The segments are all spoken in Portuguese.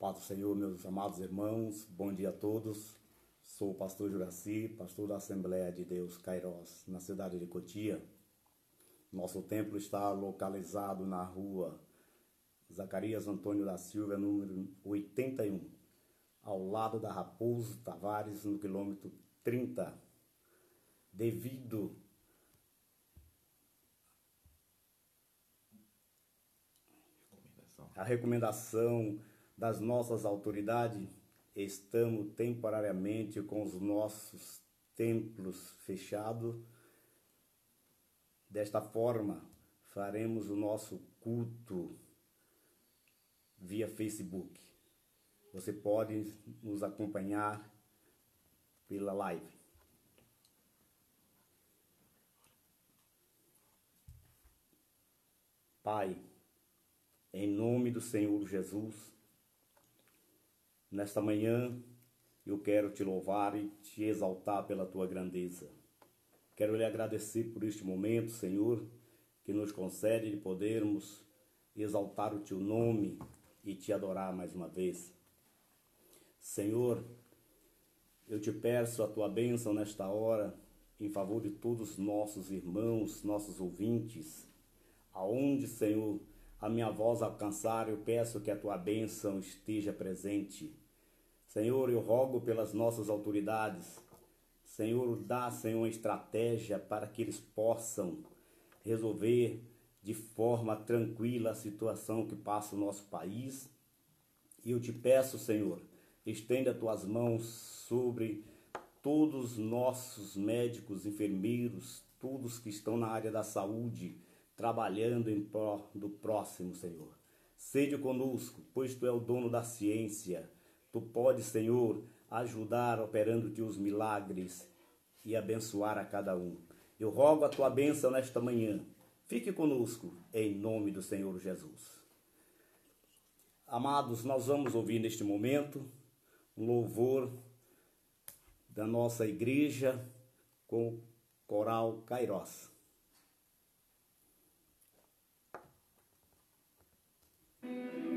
Paz do Senhor, meus amados irmãos, bom dia a todos. Sou o pastor Juraci, pastor da Assembleia de Deus Cairós, na cidade de Cotia. Nosso templo está localizado na rua Zacarias Antônio da Silva, número 81, ao lado da Raposo Tavares, no quilômetro 30. Devido à recomendação das nossas autoridades, estamos temporariamente com os nossos templos fechados. Desta forma, faremos o nosso culto via Facebook. Você pode nos acompanhar pela live. Pai, em nome do Senhor Jesus, Nesta manhã, eu quero te louvar e te exaltar pela tua grandeza. Quero lhe agradecer por este momento, Senhor, que nos concede de podermos exaltar o teu nome e te adorar mais uma vez. Senhor, eu te peço a tua bênção nesta hora em favor de todos os nossos irmãos, nossos ouvintes, aonde, Senhor, a minha voz alcançar, eu peço que a tua bênção esteja presente. Senhor, eu rogo pelas nossas autoridades. Senhor, dá, Senhor, uma estratégia para que eles possam resolver de forma tranquila a situação que passa o nosso país. E eu te peço, Senhor, estenda tuas mãos sobre todos os nossos médicos, enfermeiros, todos que estão na área da saúde, trabalhando em pró do próximo, Senhor. Sede conosco, pois tu é o dono da ciência Tu podes, Senhor, ajudar operando-te os milagres e abençoar a cada um. Eu rogo a tua bênção nesta manhã. Fique conosco, em nome do Senhor Jesus. Amados, nós vamos ouvir neste momento um louvor da nossa igreja com o coral Kairos. thank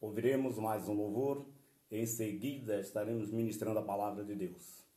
Ouviremos mais um louvor, em seguida estaremos ministrando a palavra de Deus.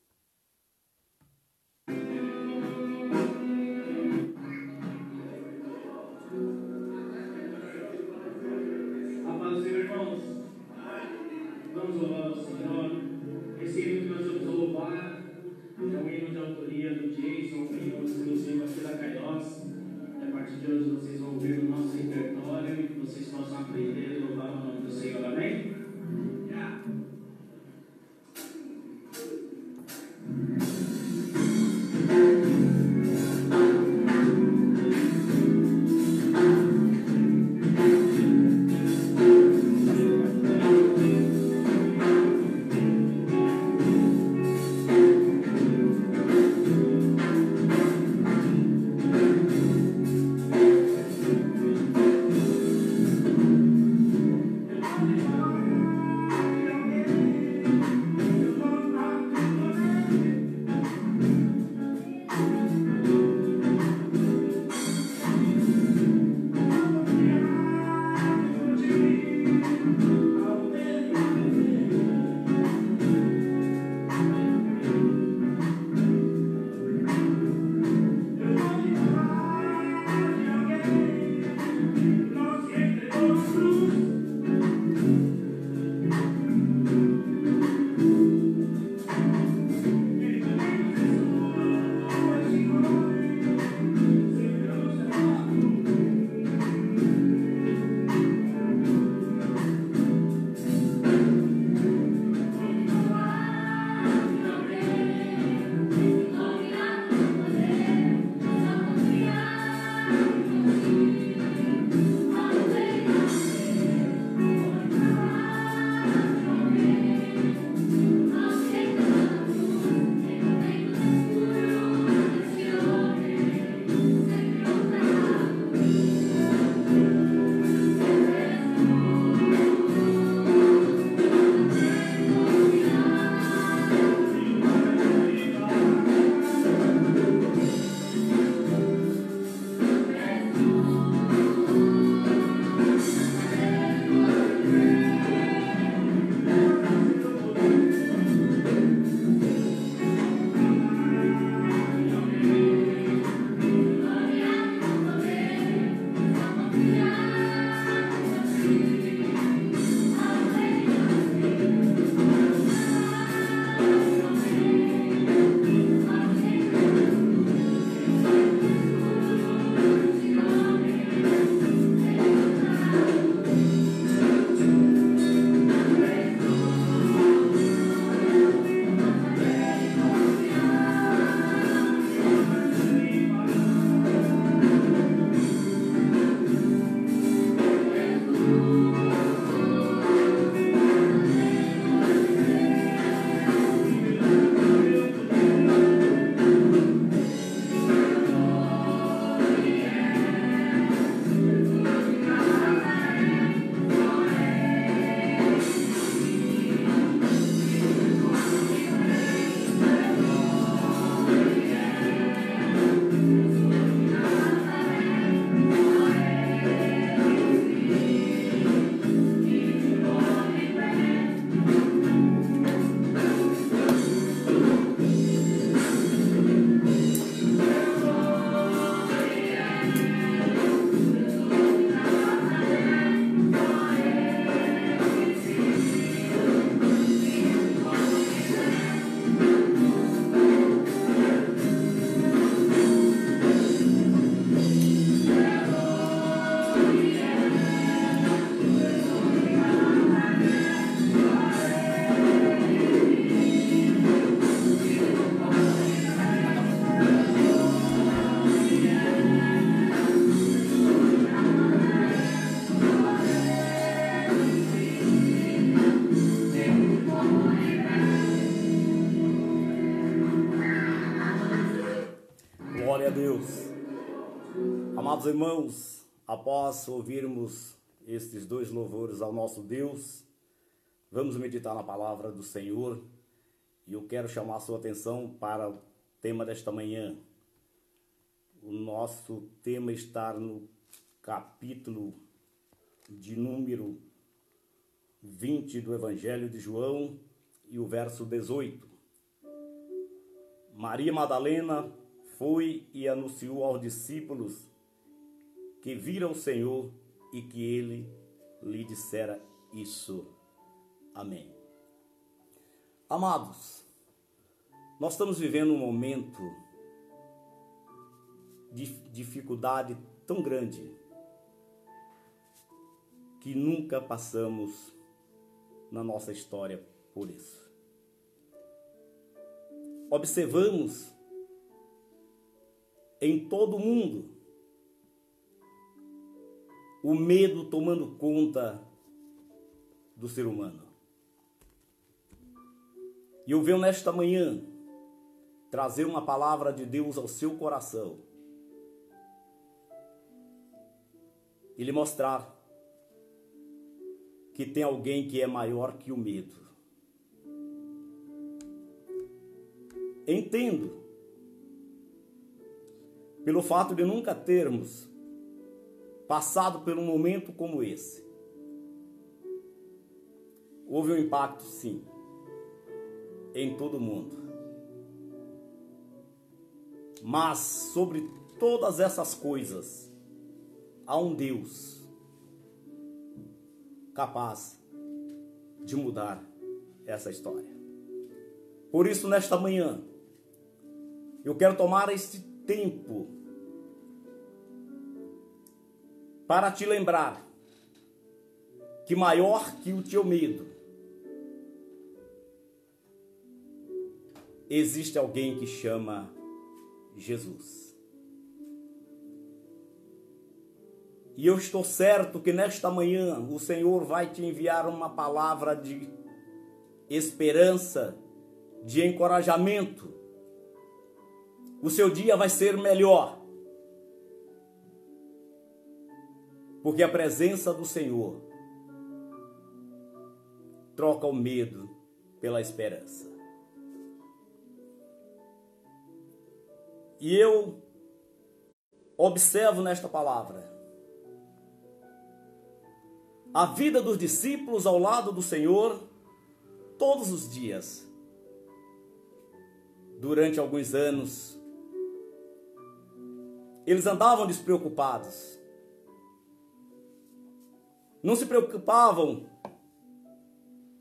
Amados irmãos, após ouvirmos estes dois louvores ao nosso Deus, vamos meditar na palavra do Senhor e eu quero chamar a sua atenção para o tema desta manhã. O nosso tema está no capítulo de número 20 do Evangelho de João e o verso 18. Maria Madalena foi e anunciou aos discípulos que viram o Senhor e que ele lhe dissera isso. Amém. Amados, nós estamos vivendo um momento de dificuldade tão grande que nunca passamos na nossa história por isso. Observamos em todo o mundo o medo tomando conta do ser humano. E eu venho nesta manhã trazer uma palavra de Deus ao seu coração e lhe mostrar que tem alguém que é maior que o medo. Entendo, pelo fato de nunca termos passado por um momento como esse. Houve um impacto, sim, em todo mundo. Mas sobre todas essas coisas, há um Deus capaz de mudar essa história. Por isso, nesta manhã, eu quero tomar este tempo para te lembrar que maior que o teu medo, existe alguém que chama Jesus. E eu estou certo que nesta manhã o Senhor vai te enviar uma palavra de esperança, de encorajamento. O seu dia vai ser melhor. Porque a presença do Senhor troca o medo pela esperança. E eu observo nesta palavra a vida dos discípulos ao lado do Senhor todos os dias. Durante alguns anos, eles andavam despreocupados. Não se preocupavam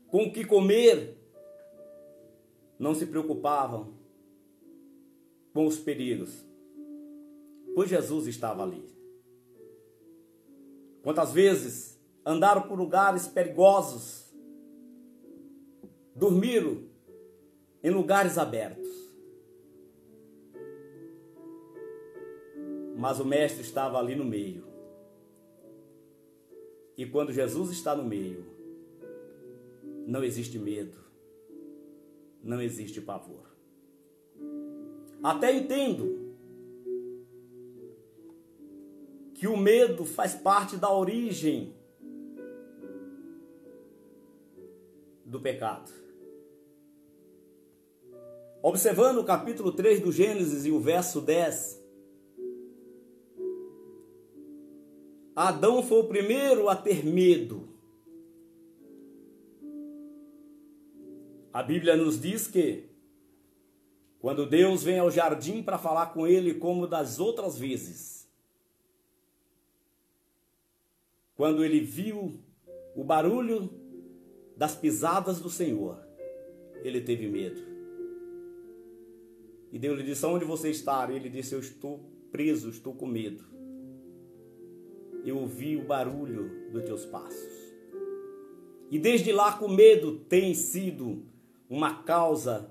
com o que comer, não se preocupavam com os perigos, pois Jesus estava ali. Quantas vezes andaram por lugares perigosos, dormiram em lugares abertos. Mas o Mestre estava ali no meio. E quando Jesus está no meio, não existe medo, não existe pavor. Até entendo que o medo faz parte da origem do pecado. Observando o capítulo 3 do Gênesis e o verso 10, Adão foi o primeiro a ter medo. A Bíblia nos diz que quando Deus vem ao jardim para falar com ele, como das outras vezes, quando ele viu o barulho das pisadas do Senhor, ele teve medo. E Deus lhe disse: Onde você está? Ele disse: Eu estou preso, estou com medo. Eu ouvi o barulho dos teus passos. E desde lá, com medo, tem sido uma causa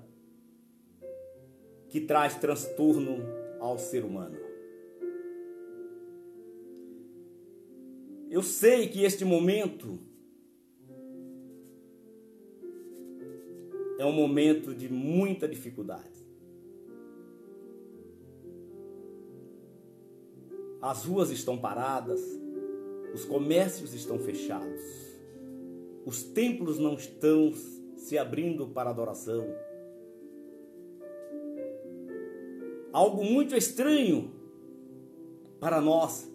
que traz transtorno ao ser humano. Eu sei que este momento é um momento de muita dificuldade. As ruas estão paradas, os comércios estão fechados, os templos não estão se abrindo para adoração algo muito estranho para nós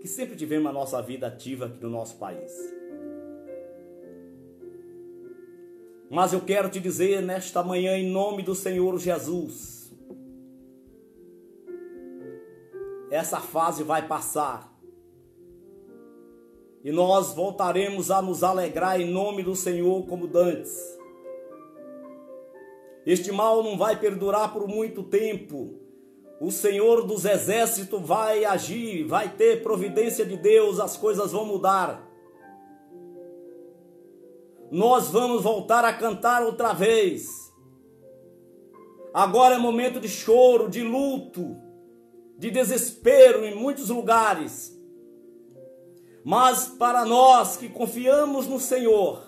que sempre tivemos a nossa vida ativa aqui no nosso país. Mas eu quero te dizer nesta manhã, em nome do Senhor Jesus, essa fase vai passar. E nós voltaremos a nos alegrar em nome do Senhor como dantes. Este mal não vai perdurar por muito tempo. O Senhor dos exércitos vai agir, vai ter providência de Deus, as coisas vão mudar. Nós vamos voltar a cantar outra vez. Agora é momento de choro, de luto, de desespero em muitos lugares. Mas para nós que confiamos no Senhor,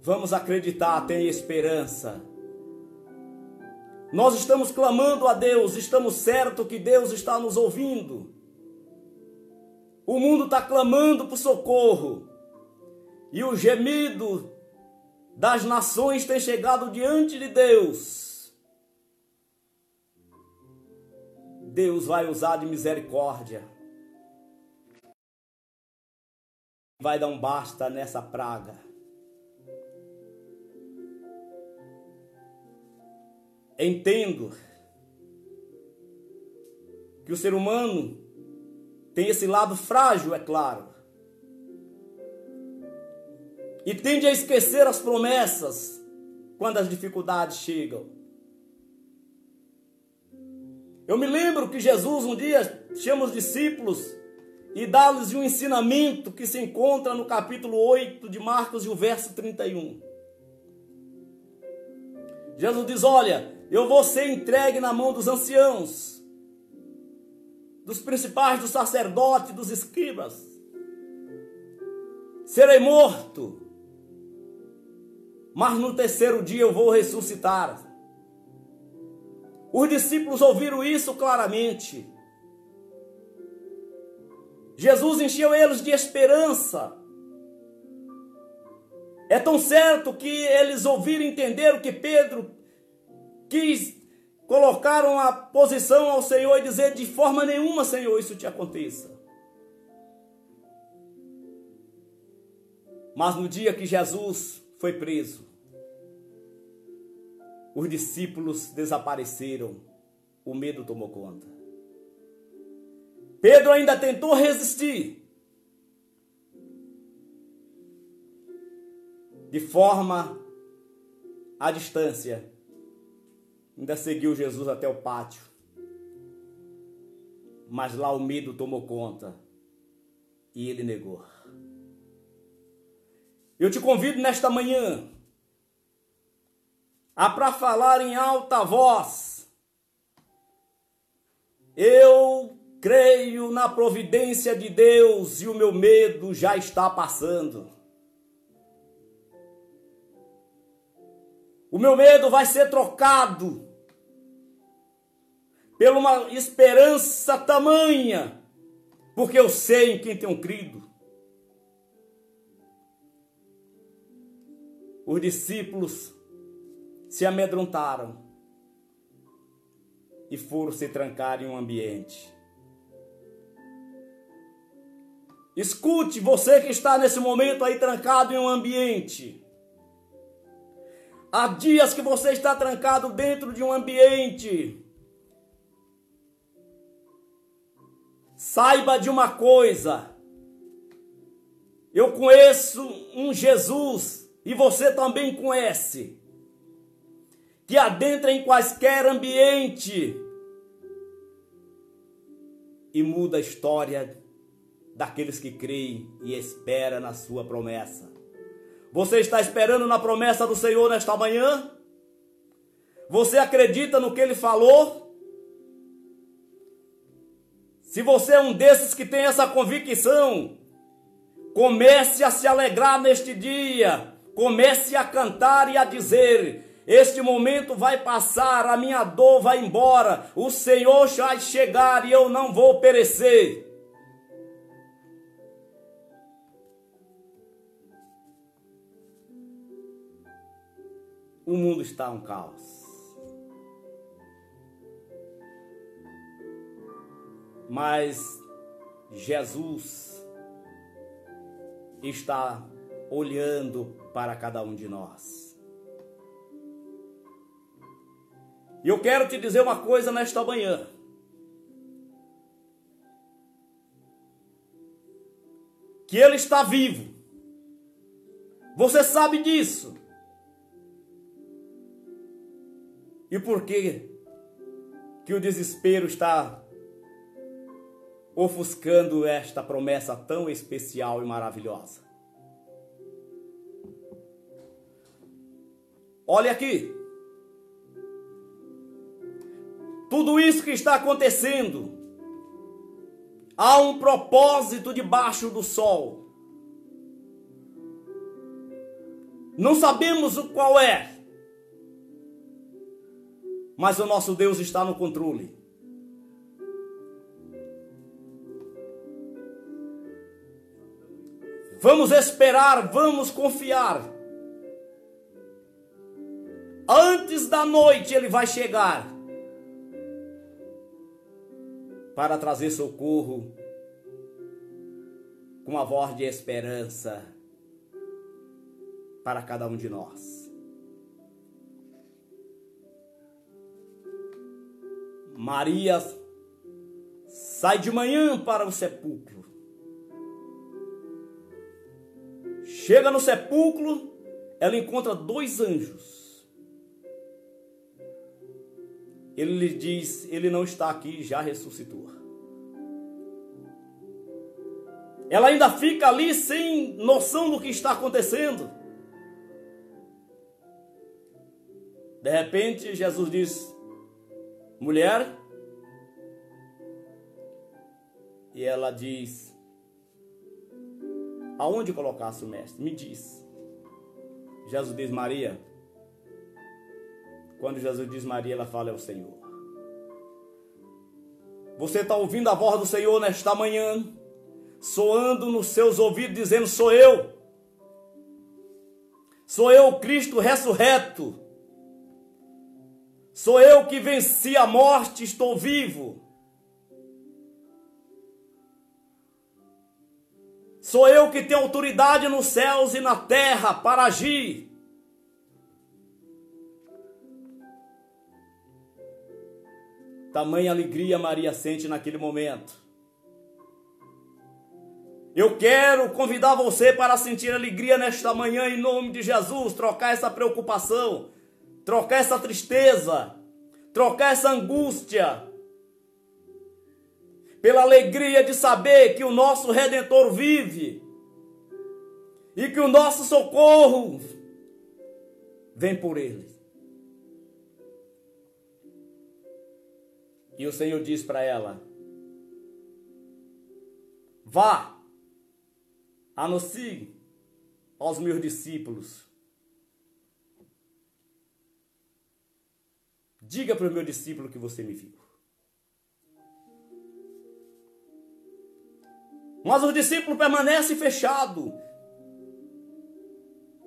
vamos acreditar, tem esperança. Nós estamos clamando a Deus, estamos certos que Deus está nos ouvindo. O mundo está clamando por socorro. E o gemido das nações tem chegado diante de Deus. Deus vai usar de misericórdia. Vai dar um basta nessa praga. Entendo que o ser humano tem esse lado frágil, é claro. E tende a esquecer as promessas quando as dificuldades chegam. Eu me lembro que Jesus um dia chama os discípulos e dá-lhes um ensinamento que se encontra no capítulo 8 de Marcos e o verso 31. Jesus diz: Olha, eu vou ser entregue na mão dos anciãos, dos principais, dos sacerdotes, dos escribas. Serei morto, mas no terceiro dia eu vou ressuscitar. Os discípulos ouviram isso claramente. Jesus encheu eles de esperança. É tão certo que eles ouviram entender o que Pedro quis colocaram a posição ao Senhor e dizer de forma nenhuma, Senhor, isso te aconteça. Mas no dia que Jesus foi preso, os discípulos desapareceram, o medo tomou conta. Pedro ainda tentou resistir. De forma à distância, ainda seguiu Jesus até o pátio. Mas lá o medo tomou conta e ele negou. Eu te convido nesta manhã a para falar em alta voz. Eu creio na providência de Deus e o meu medo já está passando. O meu medo vai ser trocado por uma esperança tamanha, porque eu sei em quem tenho crido. Os discípulos se amedrontaram e foram se trancar em um ambiente. Escute, você que está nesse momento aí trancado em um ambiente. Há dias que você está trancado dentro de um ambiente. Saiba de uma coisa. Eu conheço um Jesus e você também conhece que adentra em quaisquer ambiente e muda a história daqueles que creem e esperam na sua promessa. Você está esperando na promessa do Senhor nesta manhã? Você acredita no que ele falou? Se você é um desses que tem essa convicção, comece a se alegrar neste dia, comece a cantar e a dizer: este momento vai passar, a minha dor vai embora, o Senhor vai chegar e eu não vou perecer. O mundo está um caos. Mas Jesus está olhando para cada um de nós. E eu quero te dizer uma coisa nesta manhã. Que Ele está vivo. Você sabe disso. E por que que o desespero está ofuscando esta promessa tão especial e maravilhosa? Olha aqui. Tudo isso que está acontecendo, há um propósito debaixo do sol. Não sabemos o qual é, mas o nosso Deus está no controle. Vamos esperar, vamos confiar. Antes da noite ele vai chegar para trazer socorro com a voz de esperança para cada um de nós. Maria sai de manhã para o sepulcro. Chega no sepulcro, ela encontra dois anjos. Ele lhe diz: Ele não está aqui, já ressuscitou. Ela ainda fica ali sem noção do que está acontecendo. De repente, Jesus diz: Mulher. E ela diz: Aonde colocasse o mestre? Me diz. Jesus diz: Maria. Quando Jesus diz Maria, ela fala: É o Senhor. Você está ouvindo a voz do Senhor nesta manhã, soando nos seus ouvidos, dizendo: Sou eu. Sou eu, Cristo ressurreto. Sou eu que venci a morte, estou vivo. Sou eu que tenho autoridade nos céus e na terra para agir. Tamanha alegria Maria sente naquele momento. Eu quero convidar você para sentir alegria nesta manhã em nome de Jesus, trocar essa preocupação, trocar essa tristeza, trocar essa angústia, pela alegria de saber que o nosso Redentor vive e que o nosso socorro vem por Ele. E o Senhor diz para ela: Vá, anuncie aos meus discípulos Diga para o meu discípulo que você me viu. Mas o discípulo permanece fechado.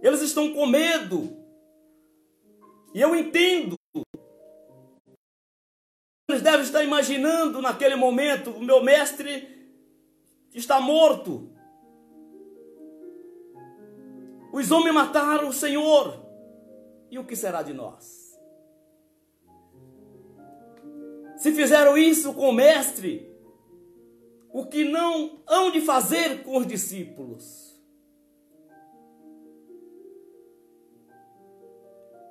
Eles estão com medo. E eu entendo. Eles devem estar imaginando naquele momento: o meu mestre está morto. Os homens mataram o Senhor. E o que será de nós? Se fizeram isso com o Mestre, o que não hão de fazer com os discípulos?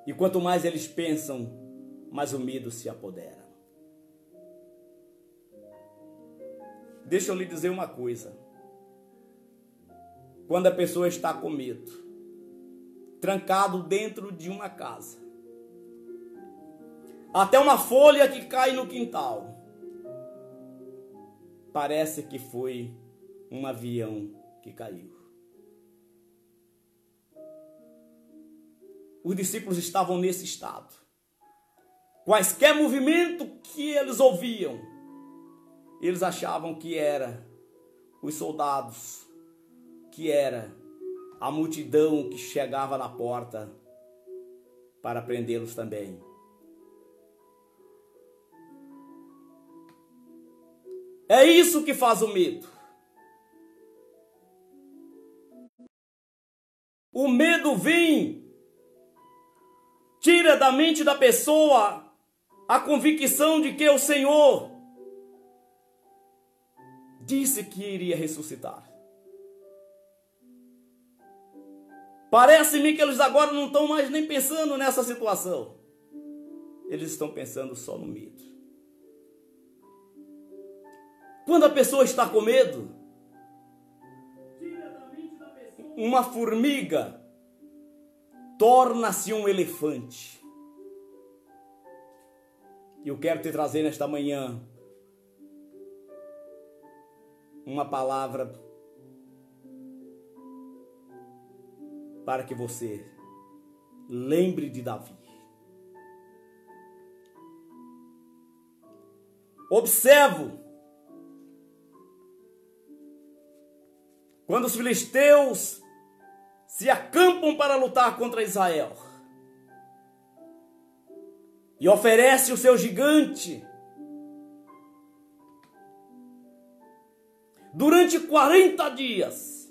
E quanto mais eles pensam, mais o medo se apodera. Deixa eu lhe dizer uma coisa. Quando a pessoa está com medo, trancado dentro de uma casa, até uma folha que cai no quintal. Parece que foi um avião que caiu. Os discípulos estavam nesse estado. Quaisquer movimento que eles ouviam, eles achavam que era os soldados, que era a multidão que chegava na porta para prendê-los também. É isso que faz o medo. o medo vem, tira da mente da pessoa a convicção de que o Senhor disse que iria ressuscitar. Parece-me que eles agora não estão mais nem pensando nessa situação. Eles estão pensando só no medo. Quando a pessoa está com medo, uma formiga torna-se um elefante. E eu quero te trazer nesta manhã uma palavra para que você lembre de Davi. Observo quando os filisteus se acampam para lutar contra Israel e oferece o seu gigante. Durante 40 dias,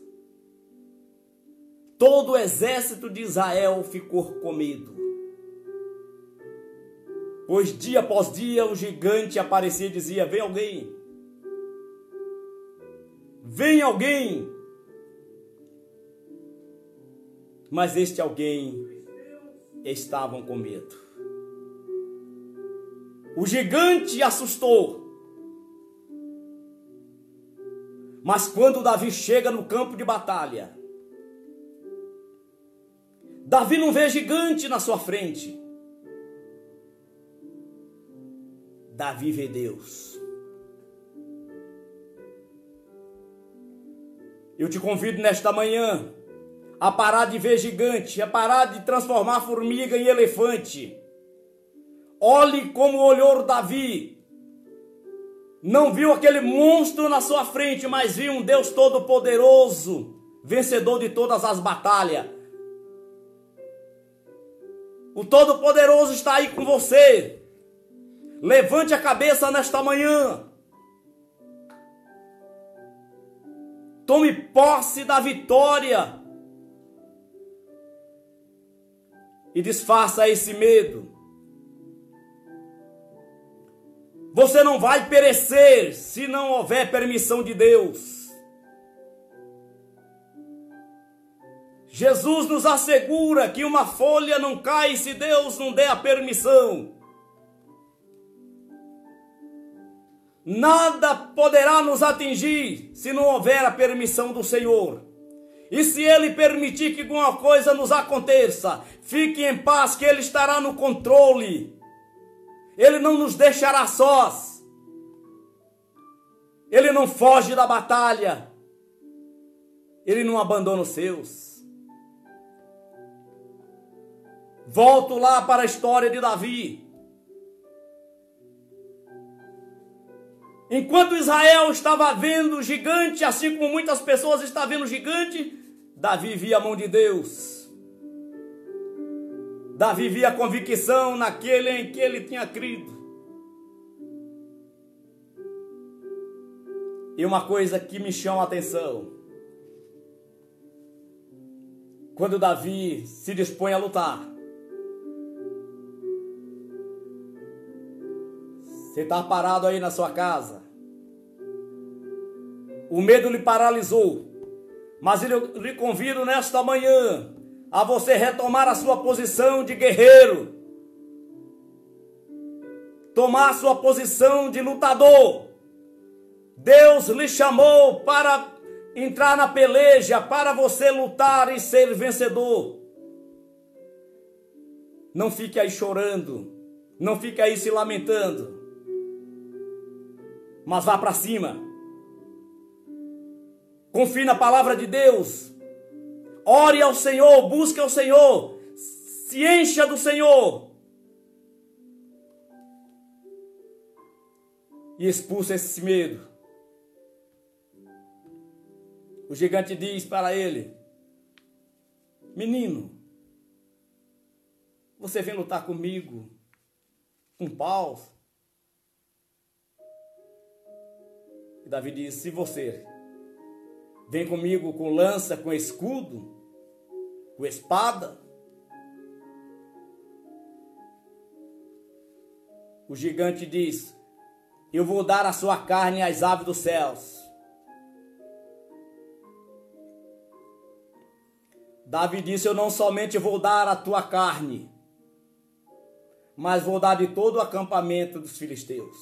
todo o exército de Israel ficou com medo. Pois dia após dia o gigante aparecia e dizia: Vem alguém, vem alguém. Mas este alguém estavam com medo. O gigante assustou. Mas quando Davi chega no campo de batalha, Davi não vê gigante na sua frente. Davi vê Deus. Eu te convido nesta manhã a parar de ver gigante, a parar de transformar formiga em elefante. Olhe como olhou Davi. Não viu aquele monstro na sua frente, mas viu um Deus todo-poderoso, vencedor de todas as batalhas. O Todo-Poderoso está aí com você. Levante a cabeça nesta manhã. Tome posse da vitória. E desfaça esse medo. Você não vai perecer se não houver permissão de Deus. Jesus nos assegura que uma folha não cai se Deus não der a permissão. Nada poderá nos atingir se não houver a permissão do Senhor. E se Ele permitir que alguma coisa nos aconteça, fique em paz que Ele estará no controle. Ele não nos deixará sós. Ele não foge da batalha. Ele não abandona os seus. Volto lá para a história de Davi. Enquanto Israel estava vendo o gigante, assim como muitas pessoas estão vendo o gigante, Davi via a mão de Deus. Davi via convicção naquele em que ele tinha crido. E uma coisa que me chama a atenção. Quando Davi se dispõe a lutar, Você está parado aí na sua casa. O medo lhe paralisou. Mas eu lhe convido nesta manhã a você retomar a sua posição de guerreiro. Tomar a sua posição de lutador. Deus lhe chamou para entrar na peleja, para você lutar e ser vencedor. Não fique aí chorando. Não fique aí se lamentando mas vá para cima. Confie na palavra de Deus. Ore ao Senhor, busque ao Senhor, se encha do Senhor. E expulsa esse medo. O gigante diz para ele: Menino, você vem lutar comigo com paus, E Davi disse: Se você vem comigo com lança, com escudo, com espada. O gigante diz: Eu vou dar a sua carne às aves dos céus. Davi disse: Eu não somente vou dar a tua carne, mas vou dar de todo o acampamento dos filisteus.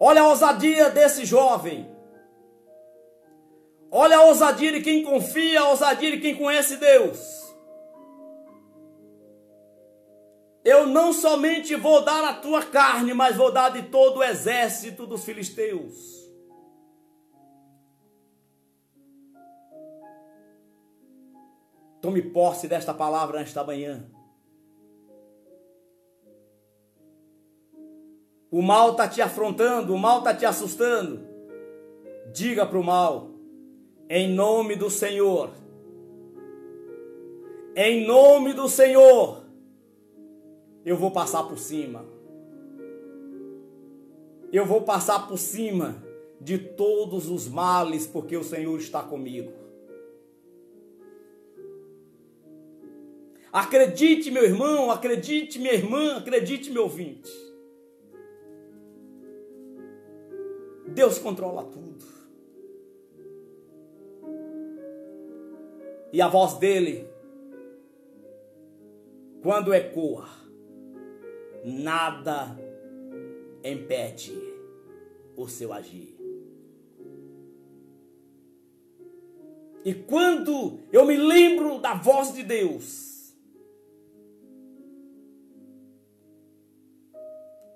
Olha a ousadia desse jovem. Olha a ousadia de quem confia, a ousadia de quem conhece Deus. Eu não somente vou dar a tua carne, mas vou dar de todo o exército dos filisteus. Tome posse desta palavra nesta manhã. O mal está te afrontando, o mal está te assustando. Diga para o mal, em nome do Senhor, em nome do Senhor, eu vou passar por cima. Eu vou passar por cima de todos os males, porque o Senhor está comigo. Acredite, meu irmão, acredite, minha irmã, acredite, meu ouvinte. Deus controla tudo. E a voz dele, quando ecoa, nada impede o seu agir. E quando eu me lembro da voz de Deus,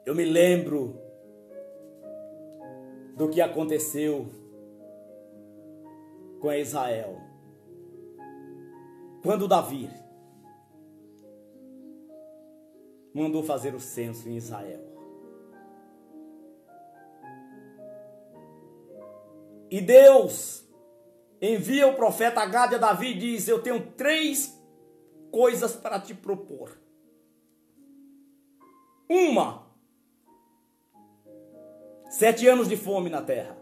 Eu me lembro do que aconteceu com Israel. Quando Davi mandou fazer o censo em Israel. E Deus envia o profeta Gade a Davi e diz: Eu tenho três coisas para te propor. Uma, Sete anos de fome na terra.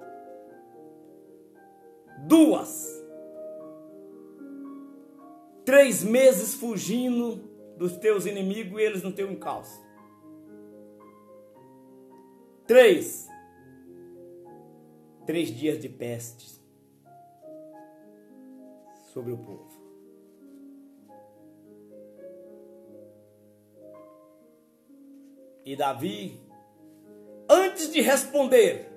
Duas. Três meses fugindo dos teus inimigos e eles no teu encalço. Três. Três dias de peste sobre o povo. E Davi antes de responder,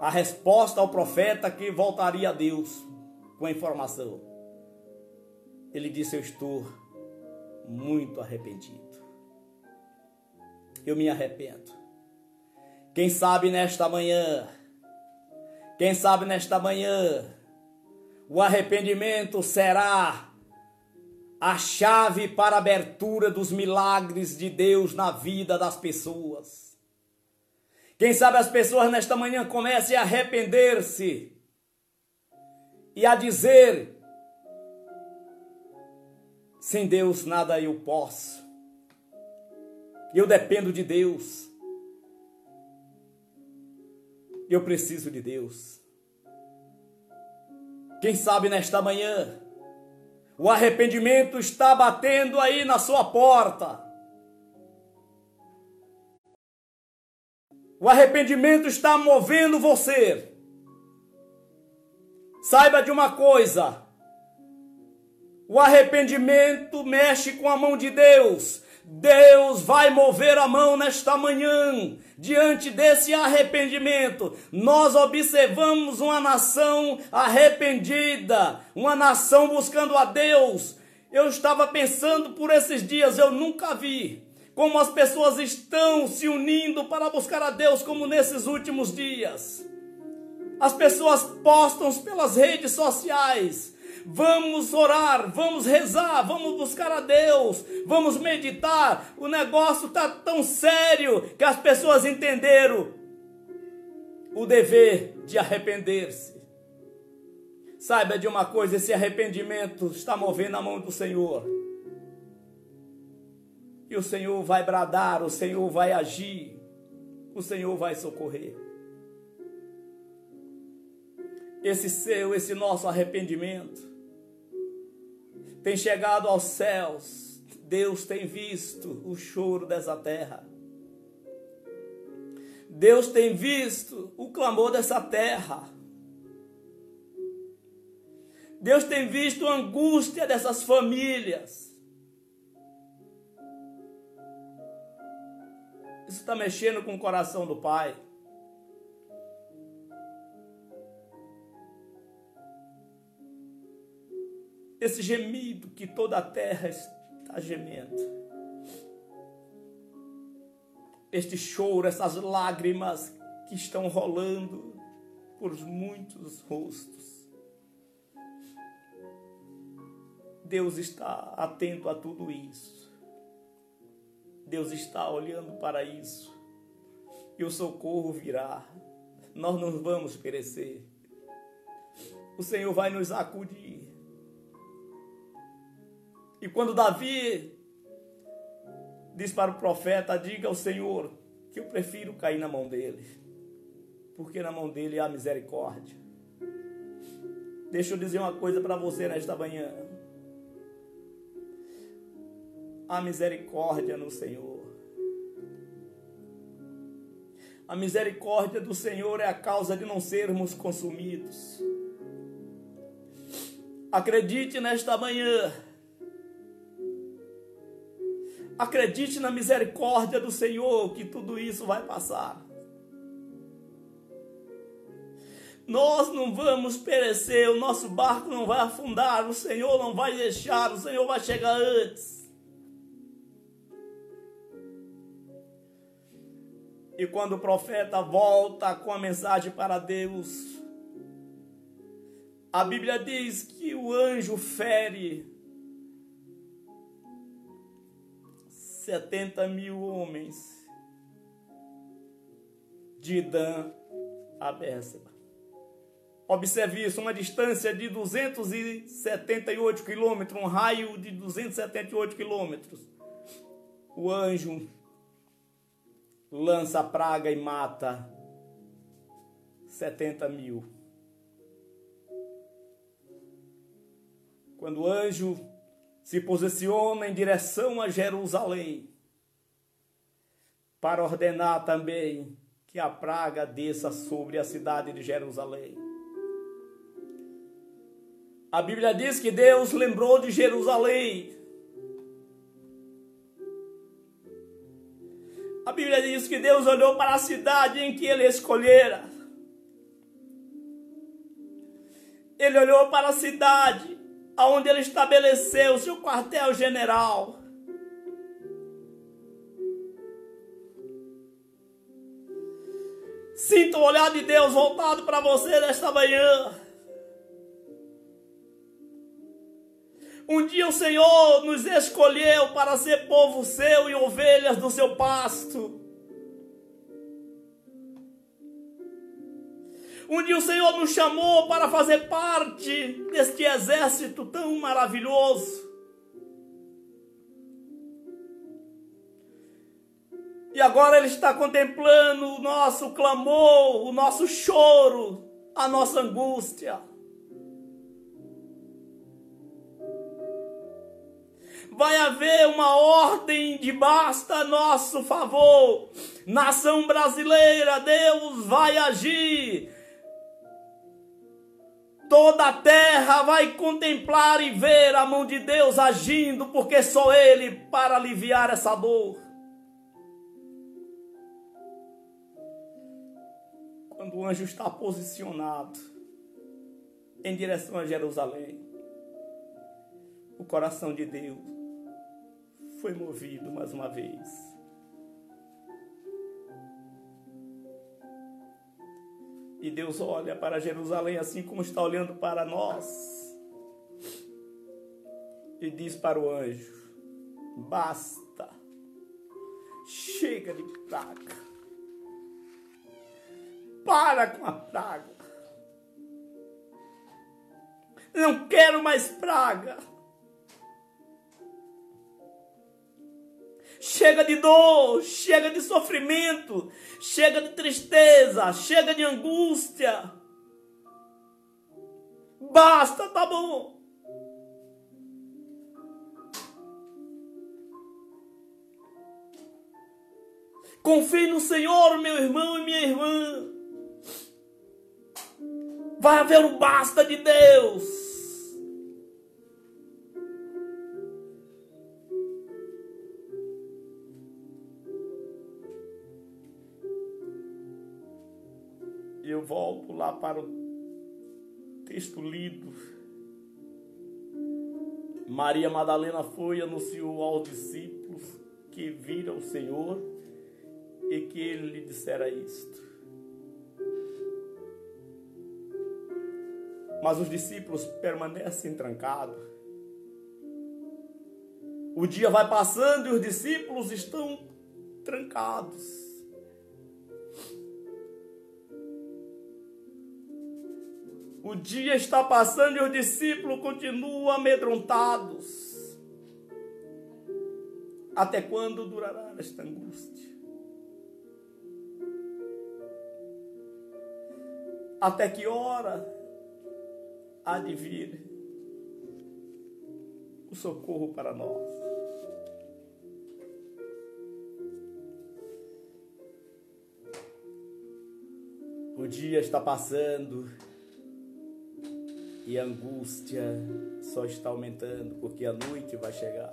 a resposta ao profeta que voltaria a Deus com a informação. Ele disse: Eu estou muito arrependido. Eu me arrependo. Quem sabe nesta manhã, quem sabe nesta manhã, o arrependimento será a chave para a abertura dos milagres de Deus na vida das pessoas. Quem sabe as pessoas nesta manhã comecem a arrepender-se e a dizer: sem Deus nada eu posso, eu dependo de Deus, eu preciso de Deus. Quem sabe nesta manhã, o arrependimento está batendo aí na sua porta. O arrependimento está movendo você. Saiba de uma coisa: o arrependimento mexe com a mão de Deus. Deus vai mover a mão nesta manhã diante desse arrependimento. Nós observamos uma nação arrependida, uma nação buscando a Deus. Eu estava pensando por esses dias, eu nunca vi como as pessoas estão se unindo para buscar a Deus como nesses últimos dias. As pessoas postam pelas redes sociais Vamos orar, vamos rezar, vamos buscar a Deus, vamos meditar. O negócio está tão sério que as pessoas entenderam o dever de arrepender-se. Saiba de uma coisa: esse arrependimento está movendo a mão do Senhor. E o Senhor vai bradar, o Senhor vai agir, o Senhor vai socorrer. esse seu, esse nosso arrependimento tem chegado aos céus. Deus tem visto o choro dessa terra. Deus tem visto o clamor dessa terra. Deus tem visto a angústia dessas famílias. Isso está mexendo com o coração do Pai. Esse gemido que toda a terra está gemendo. Este choro, essas lágrimas que estão rolando por muitos rostos. Deus está atento a tudo isso. Deus está olhando para isso. E o socorro virá. Nós não vamos perecer. O Senhor vai nos acudir. E quando Davi diz para o profeta: Diga ao Senhor que eu prefiro cair na mão dele, porque na mão dele há misericórdia. Deixa eu dizer uma coisa para você nesta manhã a misericórdia no Senhor. A misericórdia do Senhor é a causa de não sermos consumidos. Acredite nesta manhã. Acredite na misericórdia do Senhor, que tudo isso vai passar. Nós não vamos perecer, o nosso barco não vai afundar, o Senhor não vai deixar, o Senhor vai chegar antes. E quando o profeta volta com a mensagem para Deus, a Bíblia diz que o anjo fere 70 mil homens de Dan a Bérseba. Observe isso, uma distância de 278 quilômetros, um raio de 278 quilômetros. O anjo lança a praga e mata 70 mil. Quando o anjo se posiciona em direção a Jerusalém, para ordenar também que a praga desça sobre a cidade de Jerusalém. A Bíblia diz que Deus lembrou de Jerusalém A Bíblia diz que Deus olhou para a cidade em que ele escolhera. Ele olhou para a cidade aonde ele estabeleceu o seu quartel-general. Sinta o olhar de Deus voltado para você nesta manhã. Um dia o Senhor nos escolheu para ser povo seu e ovelhas do seu pasto. Um dia o Senhor nos chamou para fazer parte deste exército tão maravilhoso. E agora Ele está contemplando o nosso clamor, o nosso choro, a nossa angústia. Vai haver uma ordem de basta a nosso favor. Nação brasileira, Deus vai agir. Toda a terra vai contemplar e ver a mão de Deus agindo, porque só Ele para aliviar essa dor. Quando o anjo está posicionado em direção a Jerusalém, o coração de Deus foi movido mais uma vez. E Deus olha para Jerusalém assim como está olhando para nós. E diz para o anjo: Basta, chega de praga. Para com a praga. Não quero mais praga. Chega de dor, chega de sofrimento, chega de tristeza, chega de angústia. Basta, tá bom. Confie no Senhor, meu irmão e minha irmã. Vai haver o basta de Deus. Para o texto lido. Maria Madalena foi e anunciou aos discípulos que viram o Senhor e que ele lhe dissera isto. Mas os discípulos permanecem trancados. O dia vai passando e os discípulos estão trancados. O dia está passando e os discípulos continuam amedrontados. Até quando durará esta angústia? Até que hora há de vir o socorro para nós? O dia está passando e a angústia só está aumentando, porque a noite vai chegar.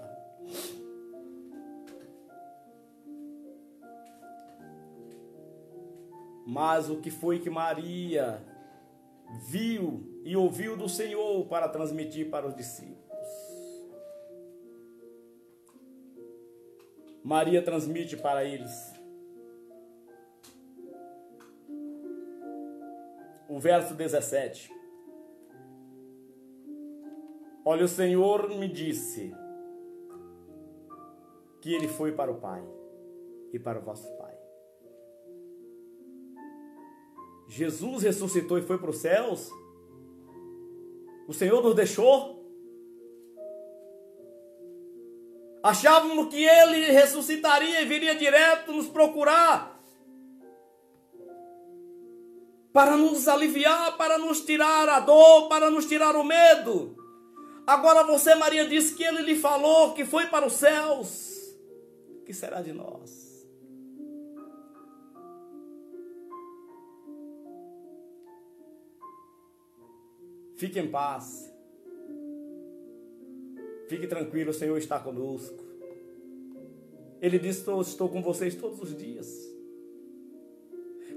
Mas o que foi que Maria viu e ouviu do Senhor para transmitir para os discípulos? Maria transmite para eles. O verso 17. Olha, o Senhor me disse que ele foi para o Pai e para o vosso Pai. Jesus ressuscitou e foi para os céus? O Senhor nos deixou? Achávamos que ele ressuscitaria e viria direto nos procurar para nos aliviar, para nos tirar a dor, para nos tirar o medo. Agora você, Maria, disse que ele lhe falou que foi para os céus. O que será de nós? Fique em paz. Fique tranquilo, o Senhor está conosco. Ele disse: estou, estou com vocês todos os dias.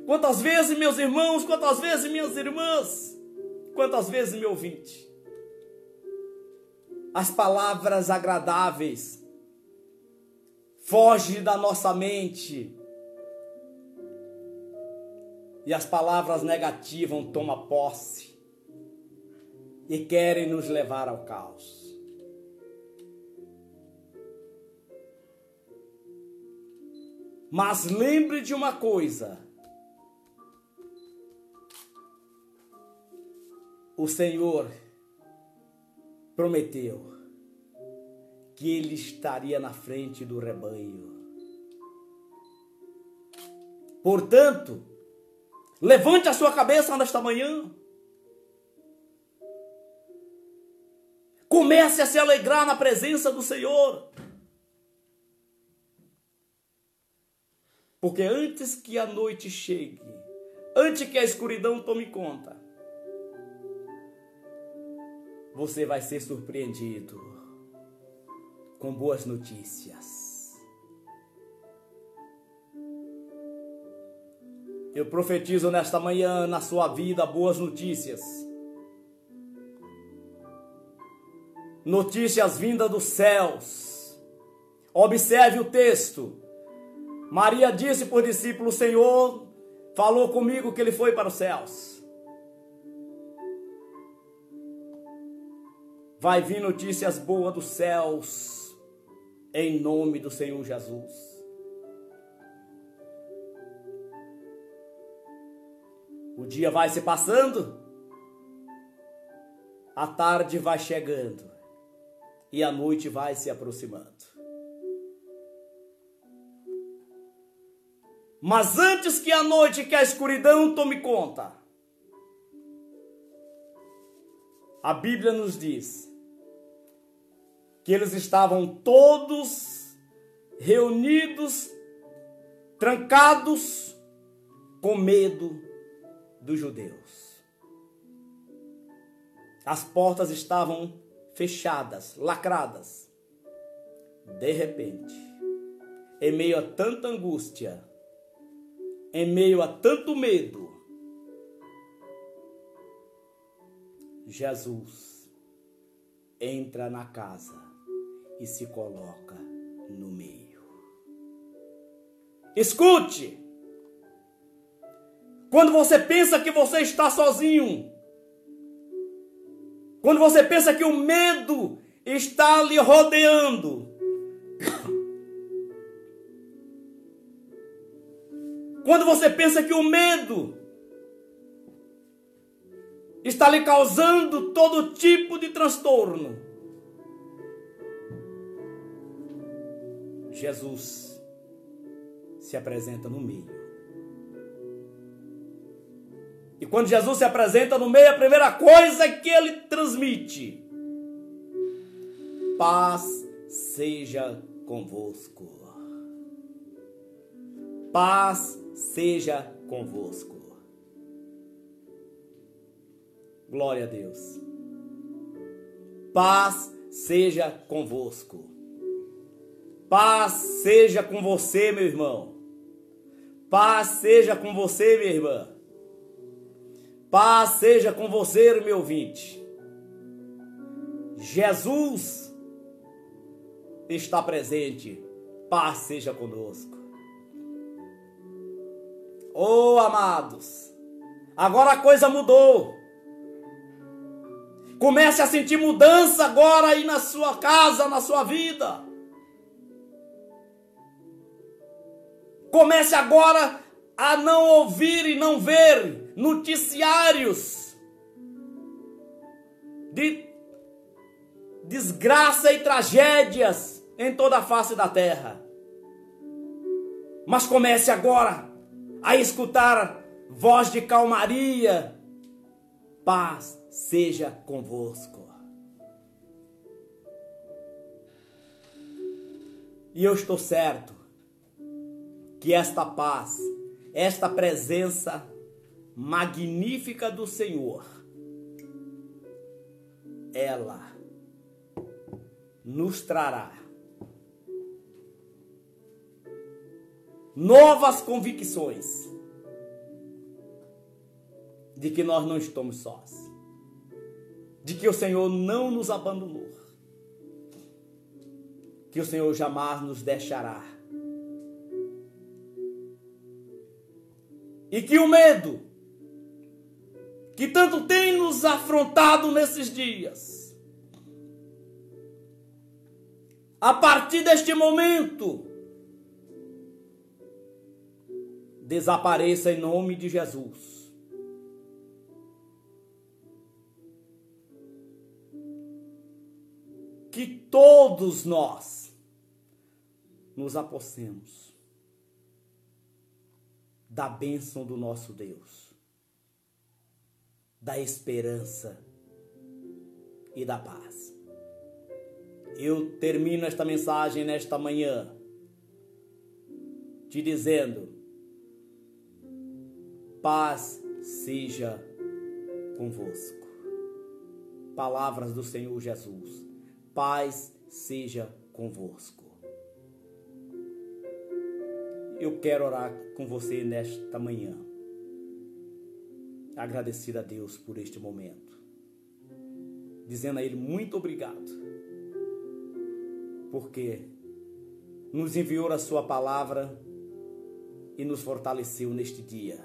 Quantas vezes, meus irmãos, quantas vezes, minhas irmãs, quantas vezes, meu ouvinte, as palavras agradáveis, foge da nossa mente. E as palavras negativas tomam posse e querem nos levar ao caos. Mas lembre de uma coisa: o Senhor prometeu que ele estaria na frente do rebanho. Portanto, levante a sua cabeça nesta manhã. Comece a se alegrar na presença do Senhor. Porque antes que a noite chegue, antes que a escuridão tome conta, você vai ser surpreendido com boas notícias. Eu profetizo nesta manhã na sua vida boas notícias. Notícias vindas dos céus. Observe o texto. Maria disse por discípulo: Senhor falou comigo que ele foi para os céus. Vai vir notícias boas dos céus, em nome do Senhor Jesus. O dia vai se passando, a tarde vai chegando e a noite vai se aproximando. Mas antes que a noite, que a escuridão tome conta, a Bíblia nos diz que eles estavam todos reunidos, trancados, com medo dos judeus. As portas estavam fechadas, lacradas. De repente, em meio a tanta angústia, em meio a tanto medo, Jesus entra na casa e se coloca no meio. Escute! Quando você pensa que você está sozinho, quando você pensa que o medo está lhe rodeando, quando você pensa que o medo está lhe causando todo tipo de transtorno, Jesus se apresenta no meio. E quando Jesus se apresenta no meio, a primeira coisa que ele transmite: paz seja convosco. Paz seja convosco. Glória a Deus. Paz seja convosco. Paz seja com você, meu irmão. Paz seja com você, minha irmã. Paz seja com você, meu ouvinte. Jesus está presente. Paz seja conosco. Oh, amados, agora a coisa mudou. Comece a sentir mudança agora aí na sua casa, na sua vida. Comece agora a não ouvir e não ver noticiários de desgraça e tragédias em toda a face da terra. Mas comece agora a escutar voz de calmaria, paz seja convosco. E eu estou certo que esta paz, esta presença magnífica do Senhor, ela nos trará novas convicções de que nós não estamos sós, de que o Senhor não nos abandonou, que o Senhor jamais nos deixará E que o medo, que tanto tem nos afrontado nesses dias, a partir deste momento, desapareça em nome de Jesus. Que todos nós nos apossemos da bênção do nosso Deus, da esperança e da paz. Eu termino esta mensagem nesta manhã te dizendo: paz seja convosco. Palavras do Senhor Jesus: paz seja convosco eu quero orar com você nesta manhã. Agradecido a Deus por este momento. Dizendo a Ele muito obrigado. Porque nos enviou a Sua palavra e nos fortaleceu neste dia.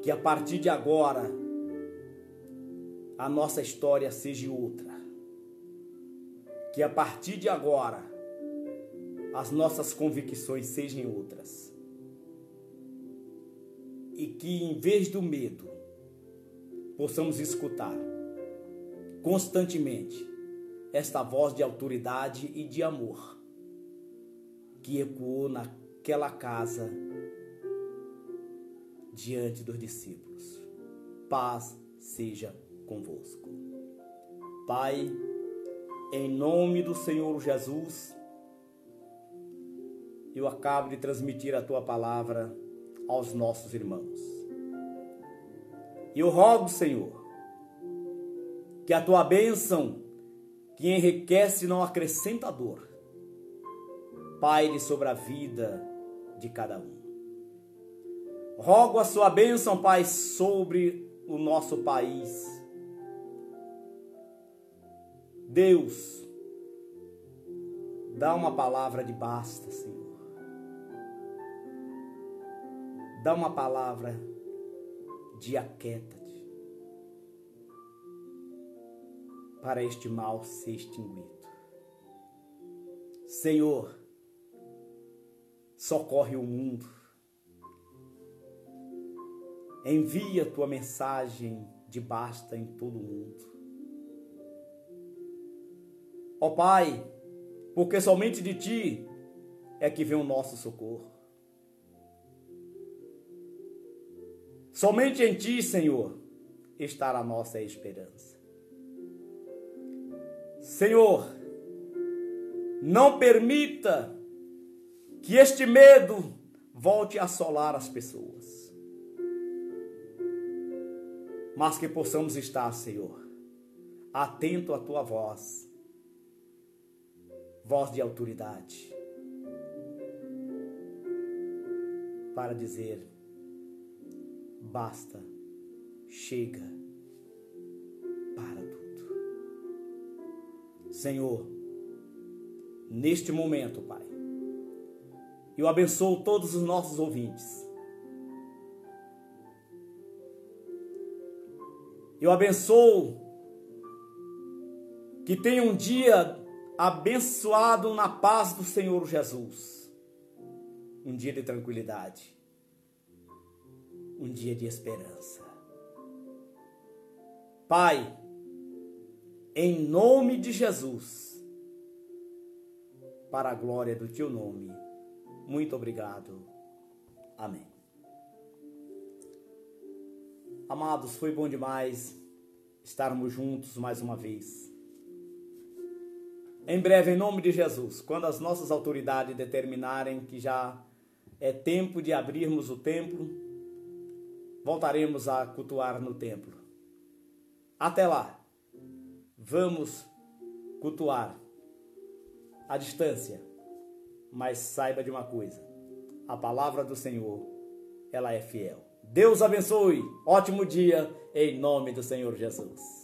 Que a partir de agora a nossa história seja outra. Que a partir de agora as nossas convicções sejam outras. E que em vez do medo, possamos escutar constantemente esta voz de autoridade e de amor que ecoou naquela casa diante dos discípulos. Paz seja convosco. Pai, em nome do Senhor Jesus, eu acabo de transmitir a tua palavra aos nossos irmãos. Eu rogo, Senhor, que a tua bênção, que enriquece e não acrescenta dor, paire sobre a vida de cada um. Rogo a sua bênção, Pai, sobre o nosso país. Deus, dá uma palavra de basta, Senhor. Dá uma palavra de aquieta-te para este mal ser extinguido. Senhor, socorre o mundo. Envia tua mensagem de basta em todo o mundo. Ó Pai, porque somente de ti é que vem o nosso socorro. Somente em ti, Senhor, está a nossa esperança. Senhor, não permita que este medo volte a assolar as pessoas. Mas que possamos estar, Senhor, atento à tua voz, voz de autoridade, para dizer: basta, chega, para tudo. Senhor, neste momento, Pai, eu abençoo todos os nossos ouvintes. Eu abençoo que tenha um dia abençoado na paz do Senhor Jesus. Um dia de tranquilidade. Um dia de esperança. Pai, em nome de Jesus, para a glória do teu nome muito obrigado. Amém. Amados, foi bom demais estarmos juntos mais uma vez. Em breve, em nome de Jesus, quando as nossas autoridades determinarem que já é tempo de abrirmos o templo, voltaremos a cultuar no templo. Até lá, vamos cultuar à distância mas saiba de uma coisa: a palavra do Senhor, ela é fiel. Deus abençoe. Ótimo dia em nome do Senhor Jesus.